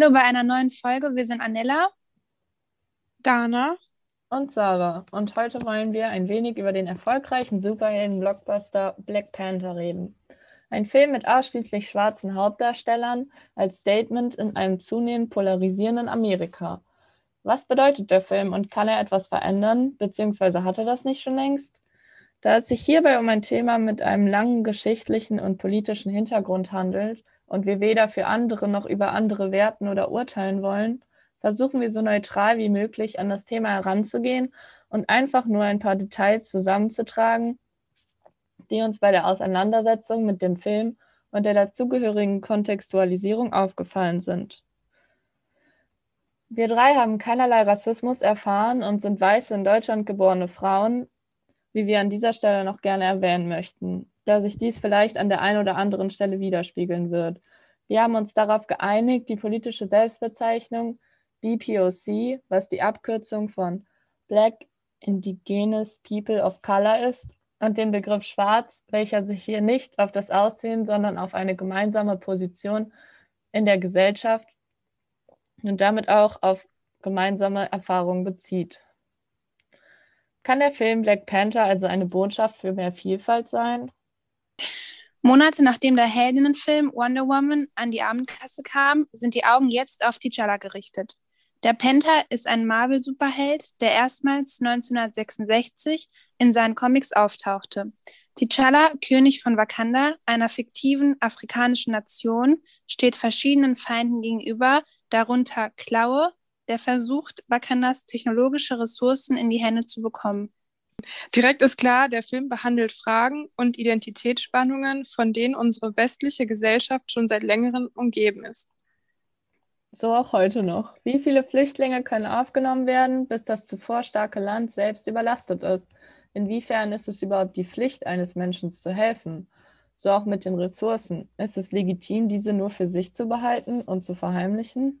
Hallo bei einer neuen Folge. Wir sind Anella, Dana und Sarah. Und heute wollen wir ein wenig über den erfolgreichen Superhelden-Blockbuster Black Panther reden. Ein Film mit ausschließlich schwarzen Hauptdarstellern als Statement in einem zunehmend polarisierenden Amerika. Was bedeutet der Film und kann er etwas verändern, beziehungsweise hat er das nicht schon längst? Da es sich hierbei um ein Thema mit einem langen geschichtlichen und politischen Hintergrund handelt und wir weder für andere noch über andere werten oder urteilen wollen, versuchen wir so neutral wie möglich an das Thema heranzugehen und einfach nur ein paar Details zusammenzutragen, die uns bei der Auseinandersetzung mit dem Film und der dazugehörigen Kontextualisierung aufgefallen sind. Wir drei haben keinerlei Rassismus erfahren und sind weiße in Deutschland geborene Frauen, wie wir an dieser Stelle noch gerne erwähnen möchten, da sich dies vielleicht an der einen oder anderen Stelle widerspiegeln wird. Wir haben uns darauf geeinigt, die politische Selbstbezeichnung BPOC, was die Abkürzung von Black Indigenous People of Color ist, und den Begriff Schwarz, welcher sich hier nicht auf das Aussehen, sondern auf eine gemeinsame Position in der Gesellschaft und damit auch auf gemeinsame Erfahrungen bezieht. Kann der Film Black Panther also eine Botschaft für mehr Vielfalt sein? Monate nachdem der Heldinnenfilm Wonder Woman an die Abendkasse kam, sind die Augen jetzt auf T'Challa gerichtet. Der Panther ist ein Marvel-Superheld, der erstmals 1966 in seinen Comics auftauchte. T'Challa, König von Wakanda, einer fiktiven afrikanischen Nation, steht verschiedenen Feinden gegenüber, darunter Klaue, der versucht, Wakandas technologische Ressourcen in die Hände zu bekommen. Direkt ist klar, der Film behandelt Fragen und Identitätsspannungen, von denen unsere westliche Gesellschaft schon seit längerem umgeben ist. So auch heute noch. Wie viele Flüchtlinge können aufgenommen werden, bis das zuvor starke Land selbst überlastet ist? Inwiefern ist es überhaupt die Pflicht eines Menschen zu helfen? So auch mit den Ressourcen. Ist es legitim, diese nur für sich zu behalten und zu verheimlichen?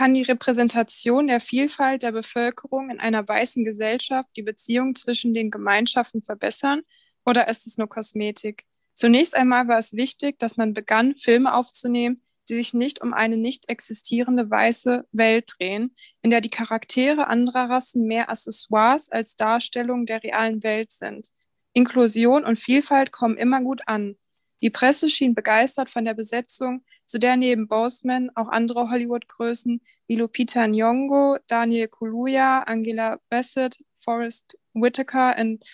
Kann die Repräsentation der Vielfalt der Bevölkerung in einer weißen Gesellschaft die Beziehung zwischen den Gemeinschaften verbessern oder ist es nur Kosmetik? Zunächst einmal war es wichtig, dass man begann, Filme aufzunehmen, die sich nicht um eine nicht existierende weiße Welt drehen, in der die Charaktere anderer Rassen mehr Accessoires als Darstellung der realen Welt sind. Inklusion und Vielfalt kommen immer gut an. Die Presse schien begeistert von der Besetzung, zu der neben Boseman auch andere Hollywood-Größen wie Lupita Nyong'o, Daniel Kaluuya, Angela Bassett, Forrest Whitaker und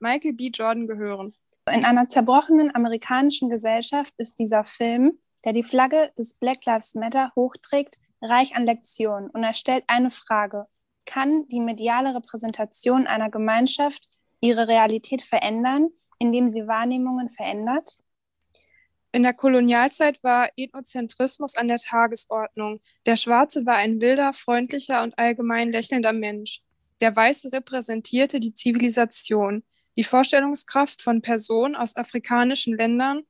Michael B. Jordan gehören. In einer zerbrochenen amerikanischen Gesellschaft ist dieser Film der die Flagge des Black Lives Matter hochträgt, reich an Lektionen und er stellt eine Frage. Kann die mediale Repräsentation einer Gemeinschaft ihre Realität verändern, indem sie Wahrnehmungen verändert? In der Kolonialzeit war Ethnozentrismus an der Tagesordnung. Der Schwarze war ein wilder, freundlicher und allgemein lächelnder Mensch. Der Weiße repräsentierte die Zivilisation, die Vorstellungskraft von Personen aus afrikanischen Ländern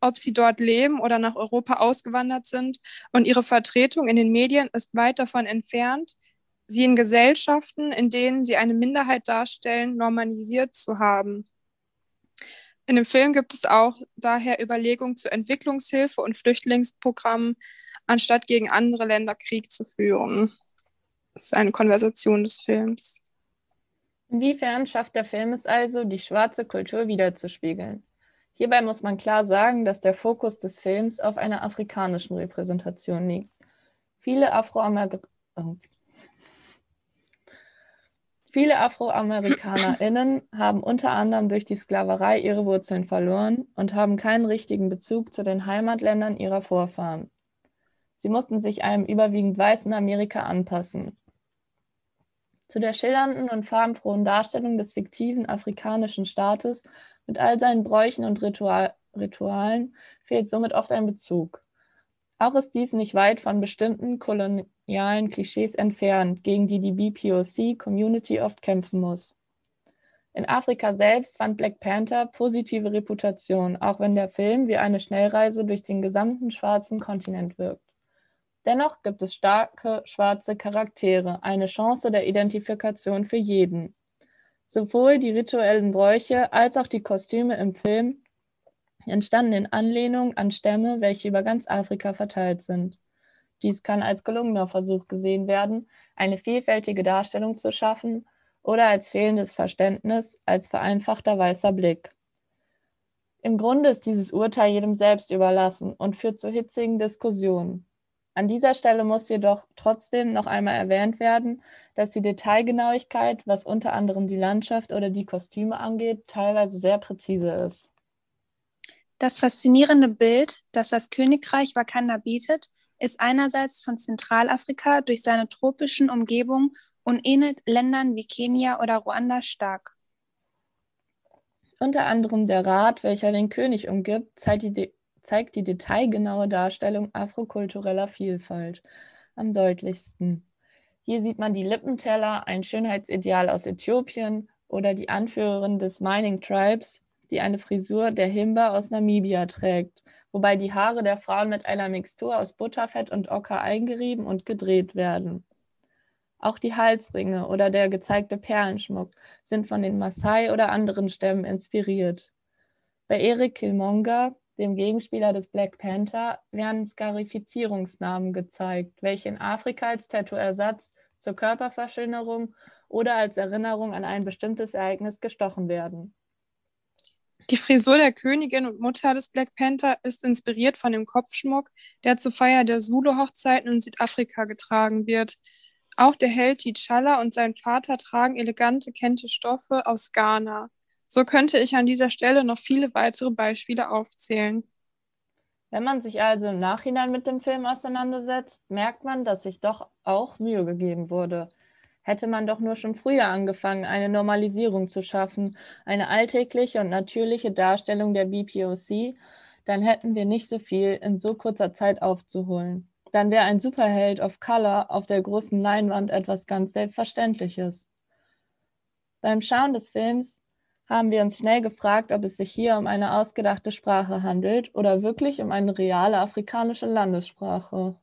ob sie dort leben oder nach Europa ausgewandert sind. Und ihre Vertretung in den Medien ist weit davon entfernt, sie in Gesellschaften, in denen sie eine Minderheit darstellen, normalisiert zu haben. In dem Film gibt es auch daher Überlegungen zur Entwicklungshilfe und Flüchtlingsprogrammen, anstatt gegen andere Länder Krieg zu führen. Das ist eine Konversation des Films. Inwiefern schafft der Film es also, die schwarze Kultur wiederzuspiegeln? Hierbei muss man klar sagen, dass der Fokus des Films auf einer afrikanischen Repräsentation liegt. Viele, Afroamer Viele AfroamerikanerInnen haben unter anderem durch die Sklaverei ihre Wurzeln verloren und haben keinen richtigen Bezug zu den Heimatländern ihrer Vorfahren. Sie mussten sich einem überwiegend weißen Amerika anpassen. Zu der schillernden und farbenfrohen Darstellung des fiktiven afrikanischen Staates mit all seinen Bräuchen und Ritual Ritualen fehlt somit oft ein Bezug. Auch ist dies nicht weit von bestimmten kolonialen Klischees entfernt, gegen die die BPOC-Community oft kämpfen muss. In Afrika selbst fand Black Panther positive Reputation, auch wenn der Film wie eine Schnellreise durch den gesamten schwarzen Kontinent wirkt. Dennoch gibt es starke schwarze Charaktere, eine Chance der Identifikation für jeden. Sowohl die rituellen Bräuche als auch die Kostüme im Film entstanden in Anlehnung an Stämme, welche über ganz Afrika verteilt sind. Dies kann als gelungener Versuch gesehen werden, eine vielfältige Darstellung zu schaffen oder als fehlendes Verständnis, als vereinfachter weißer Blick. Im Grunde ist dieses Urteil jedem selbst überlassen und führt zu hitzigen Diskussionen. An dieser Stelle muss jedoch trotzdem noch einmal erwähnt werden, dass die Detailgenauigkeit, was unter anderem die Landschaft oder die Kostüme angeht, teilweise sehr präzise ist. Das faszinierende Bild, das das Königreich Wakanda bietet, ist einerseits von Zentralafrika durch seine tropischen Umgebung und ähnelt Ländern wie Kenia oder Ruanda stark. Unter anderem der Rat, welcher den König umgibt, zeigt die, zeigt die detailgenaue Darstellung afrokultureller Vielfalt am deutlichsten. Hier sieht man die Lippenteller, ein Schönheitsideal aus Äthiopien oder die Anführerin des Mining Tribes, die eine Frisur der Himba aus Namibia trägt, wobei die Haare der Frauen mit einer Mixtur aus Butterfett und Ocker eingerieben und gedreht werden. Auch die Halsringe oder der gezeigte Perlenschmuck sind von den Maasai oder anderen Stämmen inspiriert. Bei Eric Killmonger, dem Gegenspieler des Black Panther, werden Skarifizierungsnamen gezeigt, welche in Afrika als Tattooersatz zur Körperverschönerung oder als Erinnerung an ein bestimmtes Ereignis gestochen werden. Die Frisur der Königin und Mutter des Black Panther ist inspiriert von dem Kopfschmuck, der zur Feier der Zulu-Hochzeiten in Südafrika getragen wird. Auch der Held T'Challa und sein Vater tragen elegante kente Stoffe aus Ghana. So könnte ich an dieser Stelle noch viele weitere Beispiele aufzählen. Wenn man sich also im Nachhinein mit dem Film auseinandersetzt, merkt man, dass sich doch auch Mühe gegeben wurde. Hätte man doch nur schon früher angefangen, eine Normalisierung zu schaffen, eine alltägliche und natürliche Darstellung der BPOC, dann hätten wir nicht so viel in so kurzer Zeit aufzuholen dann wäre ein Superheld of Color auf der großen Leinwand etwas ganz Selbstverständliches. Beim Schauen des Films haben wir uns schnell gefragt, ob es sich hier um eine ausgedachte Sprache handelt oder wirklich um eine reale afrikanische Landessprache.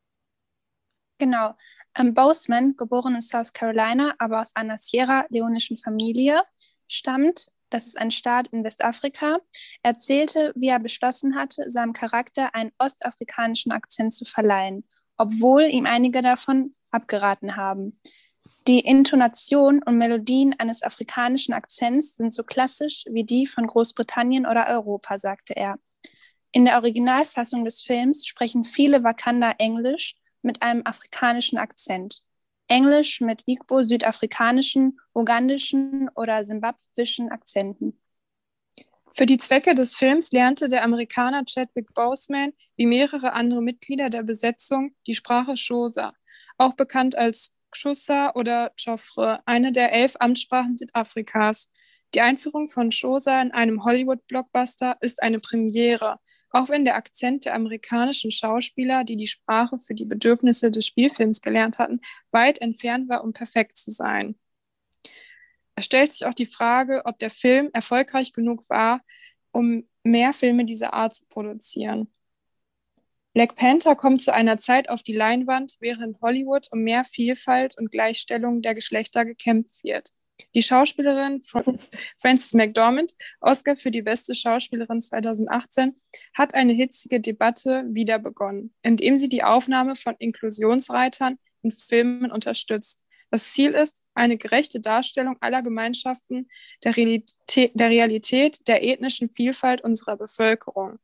Genau. Ähm, Boseman, geboren in South Carolina, aber aus einer Sierra Leonischen Familie, stammt, das ist ein Staat in Westafrika, erzählte, wie er beschlossen hatte, seinem Charakter einen ostafrikanischen Akzent zu verleihen obwohl ihm einige davon abgeraten haben. Die Intonation und Melodien eines afrikanischen Akzents sind so klassisch wie die von Großbritannien oder Europa, sagte er. In der Originalfassung des Films sprechen viele Wakanda Englisch mit einem afrikanischen Akzent. Englisch mit Igbo-südafrikanischen, ugandischen oder simbabwischen Akzenten. Für die Zwecke des Films lernte der Amerikaner Chadwick Boseman wie mehrere andere Mitglieder der Besetzung die Sprache Xhosa, auch bekannt als Xhosa oder Joffre, eine der elf Amtssprachen Südafrikas. Die Einführung von Xhosa in einem Hollywood-Blockbuster ist eine Premiere, auch wenn der Akzent der amerikanischen Schauspieler, die die Sprache für die Bedürfnisse des Spielfilms gelernt hatten, weit entfernt war, um perfekt zu sein. Es stellt sich auch die Frage, ob der Film erfolgreich genug war, um mehr Filme dieser Art zu produzieren. Black Panther kommt zu einer Zeit auf die Leinwand, während Hollywood um mehr Vielfalt und Gleichstellung der Geschlechter gekämpft wird. Die Schauspielerin Frances McDormand, Oscar für die beste Schauspielerin 2018, hat eine hitzige Debatte wieder begonnen, indem sie die Aufnahme von Inklusionsreitern in Filmen unterstützt. Das Ziel ist eine gerechte Darstellung aller Gemeinschaften, der Realität, der, Realität, der ethnischen Vielfalt unserer Bevölkerung.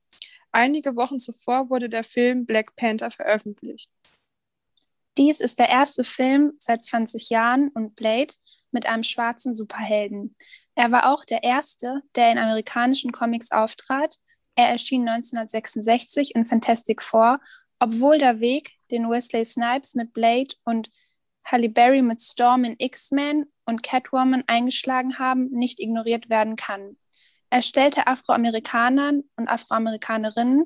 Einige Wochen zuvor wurde der Film Black Panther veröffentlicht. Dies ist der erste Film seit 20 Jahren und Blade mit einem schwarzen Superhelden. Er war auch der erste, der in amerikanischen Comics auftrat. Er erschien 1966 in Fantastic Four, obwohl der Weg, den Wesley Snipes mit Blade und Halle Berry mit Storm in X-Men und Catwoman eingeschlagen haben, nicht ignoriert werden kann. Er stellte Afroamerikanern und Afroamerikanerinnen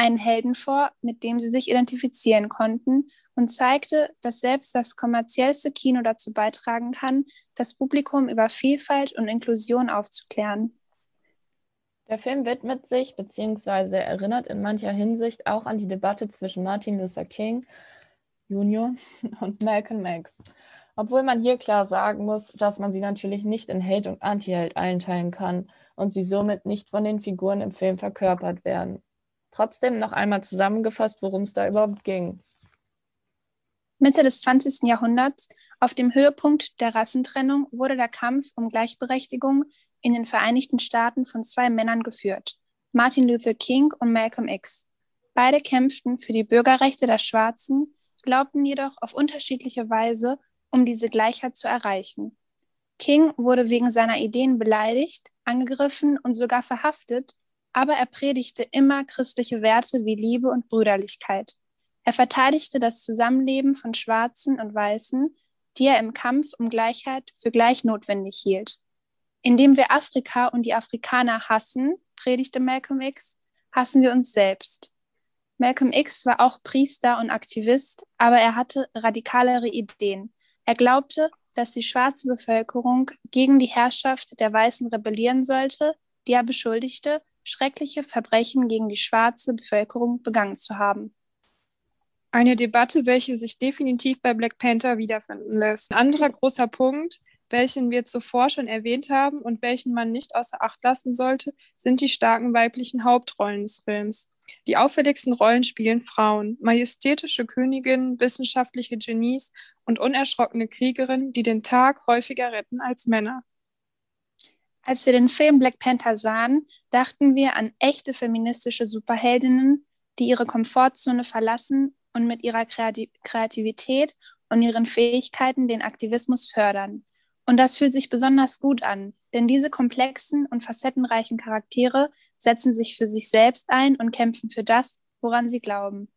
einen Helden vor, mit dem sie sich identifizieren konnten und zeigte, dass selbst das kommerziellste Kino dazu beitragen kann, das Publikum über Vielfalt und Inklusion aufzuklären. Der Film widmet sich bzw. erinnert in mancher Hinsicht auch an die Debatte zwischen Martin Luther King Jr. und Malcolm X. Obwohl man hier klar sagen muss, dass man sie natürlich nicht in Held und Anti-Held einteilen kann und sie somit nicht von den Figuren im Film verkörpert werden. Trotzdem noch einmal zusammengefasst, worum es da überhaupt ging. Mitte des 20. Jahrhunderts, auf dem Höhepunkt der Rassentrennung, wurde der Kampf um Gleichberechtigung in den Vereinigten Staaten von zwei Männern geführt, Martin Luther King und Malcolm X. Beide kämpften für die Bürgerrechte der Schwarzen, glaubten jedoch auf unterschiedliche Weise, um diese Gleichheit zu erreichen. King wurde wegen seiner Ideen beleidigt, angegriffen und sogar verhaftet, aber er predigte immer christliche Werte wie Liebe und Brüderlichkeit. Er verteidigte das Zusammenleben von Schwarzen und Weißen, die er im Kampf um Gleichheit für gleich notwendig hielt. Indem wir Afrika und die Afrikaner hassen, predigte Malcolm X, hassen wir uns selbst. Malcolm X war auch Priester und Aktivist, aber er hatte radikalere Ideen. Er glaubte, dass die schwarze Bevölkerung gegen die Herrschaft der Weißen rebellieren sollte, die er beschuldigte, schreckliche Verbrechen gegen die schwarze Bevölkerung begangen zu haben. Eine Debatte, welche sich definitiv bei Black Panther wiederfinden lässt. Ein anderer großer Punkt, welchen wir zuvor schon erwähnt haben und welchen man nicht außer Acht lassen sollte, sind die starken weiblichen Hauptrollen des Films. Die auffälligsten Rollen spielen Frauen, majestätische Königinnen, wissenschaftliche Genies und unerschrockene Kriegerinnen, die den Tag häufiger retten als Männer. Als wir den Film Black Panther sahen, dachten wir an echte feministische Superheldinnen, die ihre Komfortzone verlassen und mit ihrer Kreativität und ihren Fähigkeiten den Aktivismus fördern. Und das fühlt sich besonders gut an, denn diese komplexen und facettenreichen Charaktere setzen sich für sich selbst ein und kämpfen für das, woran sie glauben.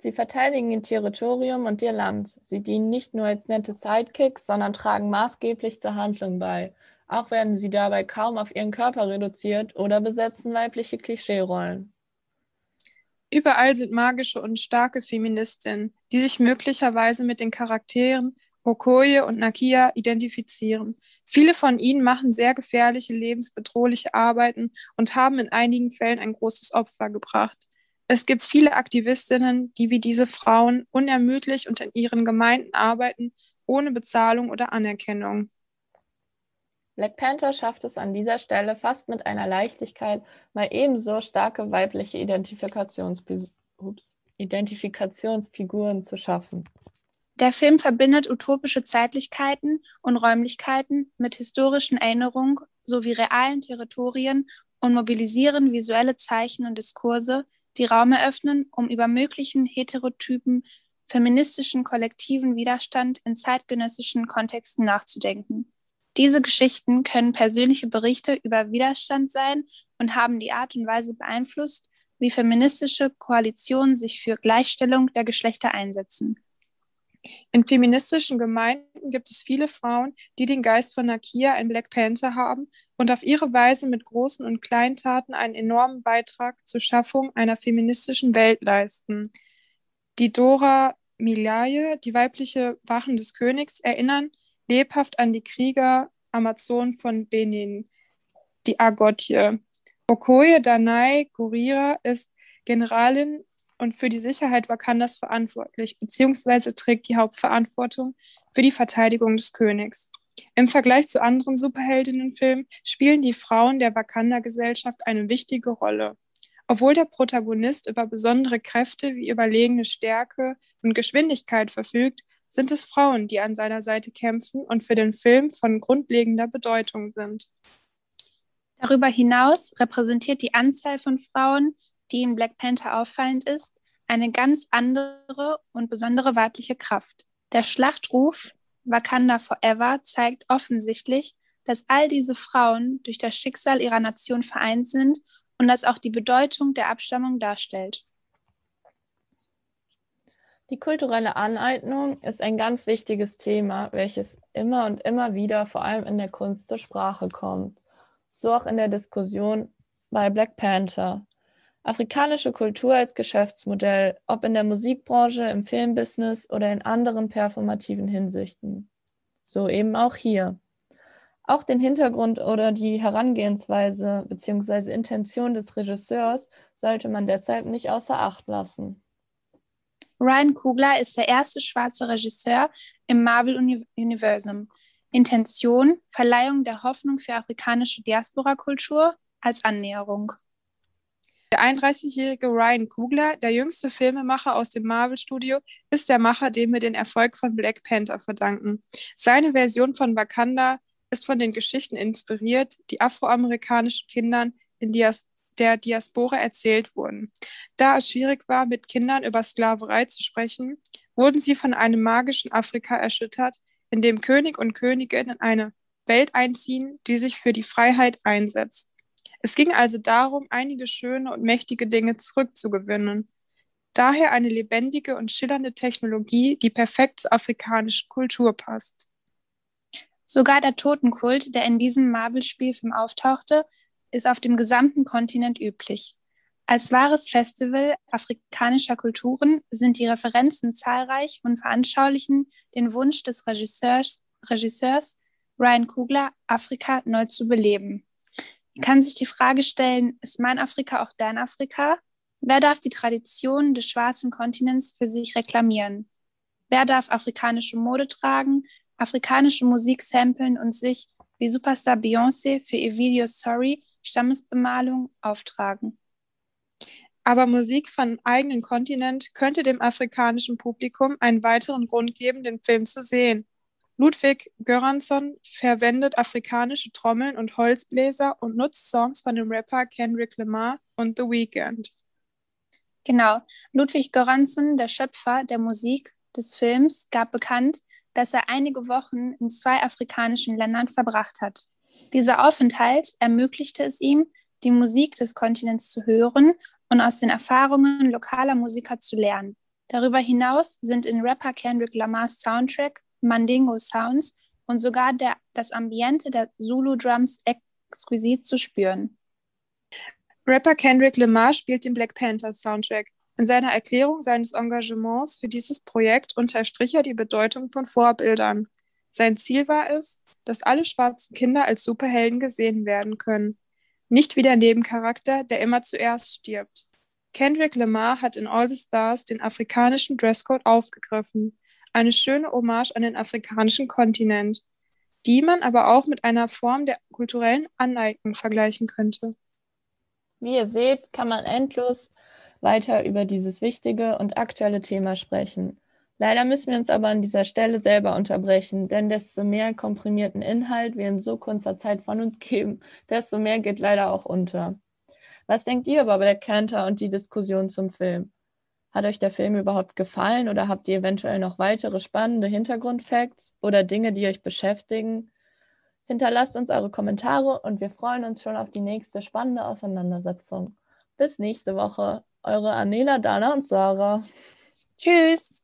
Sie verteidigen ihr Territorium und ihr Land. Sie dienen nicht nur als nette Sidekicks, sondern tragen maßgeblich zur Handlung bei. Auch werden sie dabei kaum auf ihren Körper reduziert oder besetzen weibliche Klischeerollen. Überall sind magische und starke Feministinnen, die sich möglicherweise mit den Charakteren Okoye und Nakia identifizieren. Viele von ihnen machen sehr gefährliche, lebensbedrohliche Arbeiten und haben in einigen Fällen ein großes Opfer gebracht. Es gibt viele Aktivistinnen, die wie diese Frauen unermüdlich und in ihren Gemeinden arbeiten, ohne Bezahlung oder Anerkennung. Black Panther schafft es an dieser Stelle fast mit einer Leichtigkeit, mal ebenso starke weibliche Ups, Identifikationsfiguren zu schaffen. Der Film verbindet utopische Zeitlichkeiten und Räumlichkeiten mit historischen Erinnerungen sowie realen Territorien und mobilisieren visuelle Zeichen und Diskurse, die Raum eröffnen, um über möglichen heterotypen feministischen kollektiven Widerstand in zeitgenössischen Kontexten nachzudenken. Diese Geschichten können persönliche Berichte über Widerstand sein und haben die Art und Weise beeinflusst, wie feministische Koalitionen sich für Gleichstellung der Geschlechter einsetzen. In feministischen Gemeinden gibt es viele Frauen, die den Geist von Nakia in Black Panther haben und auf ihre Weise mit großen und kleinen Taten einen enormen Beitrag zur Schaffung einer feministischen Welt leisten. Die Dora Milaje, die weibliche Wachen des Königs, erinnern lebhaft an die Krieger Amazonen von Benin, die Agotje. Okoye Danai Gurira ist Generalin und für die Sicherheit Wakandas verantwortlich, beziehungsweise trägt die Hauptverantwortung für die Verteidigung des Königs. Im Vergleich zu anderen Superheldinnenfilmen spielen die Frauen der Wakanda-Gesellschaft eine wichtige Rolle. Obwohl der Protagonist über besondere Kräfte wie überlegene Stärke und Geschwindigkeit verfügt, sind es Frauen, die an seiner Seite kämpfen und für den Film von grundlegender Bedeutung sind. Darüber hinaus repräsentiert die Anzahl von Frauen, die in Black Panther auffallend ist, eine ganz andere und besondere weibliche Kraft. Der Schlachtruf Wakanda Forever zeigt offensichtlich, dass all diese Frauen durch das Schicksal ihrer Nation vereint sind und das auch die Bedeutung der Abstammung darstellt. Die kulturelle Aneignung ist ein ganz wichtiges Thema, welches immer und immer wieder vor allem in der Kunst zur Sprache kommt. So auch in der Diskussion bei Black Panther. Afrikanische Kultur als Geschäftsmodell, ob in der Musikbranche, im Filmbusiness oder in anderen performativen Hinsichten. So eben auch hier. Auch den Hintergrund oder die Herangehensweise bzw. Intention des Regisseurs sollte man deshalb nicht außer Acht lassen. Ryan Coogler ist der erste schwarze Regisseur im Marvel-Universum. Intention, Verleihung der Hoffnung für afrikanische Diaspora-Kultur als Annäherung. Der 31-jährige Ryan Coogler, der jüngste Filmemacher aus dem Marvel-Studio, ist der Macher, dem wir den Erfolg von Black Panther verdanken. Seine Version von Wakanda ist von den Geschichten inspiriert, die afroamerikanischen Kindern in Dias der Diaspora erzählt wurden. Da es schwierig war, mit Kindern über Sklaverei zu sprechen, wurden sie von einem magischen Afrika erschüttert, in dem König und Königin in eine Welt einziehen, die sich für die Freiheit einsetzt. Es ging also darum, einige schöne und mächtige Dinge zurückzugewinnen. Daher eine lebendige und schillernde Technologie, die perfekt zur afrikanischen Kultur passt. Sogar der Totenkult, der in diesem Marvel-Spielfilm auftauchte, ist auf dem gesamten Kontinent üblich. Als wahres Festival afrikanischer Kulturen sind die Referenzen zahlreich und veranschaulichen den Wunsch des Regisseurs, Regisseurs Ryan Kugler, Afrika neu zu beleben kann sich die Frage stellen, ist mein Afrika auch dein Afrika? Wer darf die Traditionen des schwarzen Kontinents für sich reklamieren? Wer darf afrikanische Mode tragen, afrikanische Musik samplen und sich, wie Superstar Beyoncé für ihr Video Sorry, Stammesbemalung auftragen? Aber Musik von eigenen Kontinent könnte dem afrikanischen Publikum einen weiteren Grund geben, den Film zu sehen. Ludwig Göransson verwendet afrikanische Trommeln und Holzbläser und nutzt Songs von dem Rapper Kendrick Lamar und The Weeknd. Genau. Ludwig Göransson, der Schöpfer der Musik des Films, gab bekannt, dass er einige Wochen in zwei afrikanischen Ländern verbracht hat. Dieser Aufenthalt ermöglichte es ihm, die Musik des Kontinents zu hören und aus den Erfahrungen lokaler Musiker zu lernen. Darüber hinaus sind in Rapper Kendrick Lamars Soundtrack Mandingo Sounds und sogar der, das Ambiente der Zulu Drums exquisit zu spüren. Rapper Kendrick Lamar spielt den Black Panther Soundtrack. In seiner Erklärung seines Engagements für dieses Projekt unterstrich er die Bedeutung von Vorbildern. Sein Ziel war es, dass alle schwarzen Kinder als Superhelden gesehen werden können, nicht wie der Nebencharakter, der immer zuerst stirbt. Kendrick Lamar hat in All the Stars den afrikanischen Dresscode aufgegriffen eine schöne Hommage an den afrikanischen Kontinent, die man aber auch mit einer Form der kulturellen Aneignung vergleichen könnte. Wie ihr seht, kann man endlos weiter über dieses wichtige und aktuelle Thema sprechen. Leider müssen wir uns aber an dieser Stelle selber unterbrechen, denn desto mehr komprimierten Inhalt wir in so kurzer Zeit von uns geben, desto mehr geht leider auch unter. Was denkt ihr über Black Panther und die Diskussion zum Film? Hat euch der Film überhaupt gefallen oder habt ihr eventuell noch weitere spannende Hintergrundfacts oder Dinge, die euch beschäftigen? Hinterlasst uns eure Kommentare und wir freuen uns schon auf die nächste spannende Auseinandersetzung. Bis nächste Woche. Eure Anela, Dana und Sarah. Tschüss.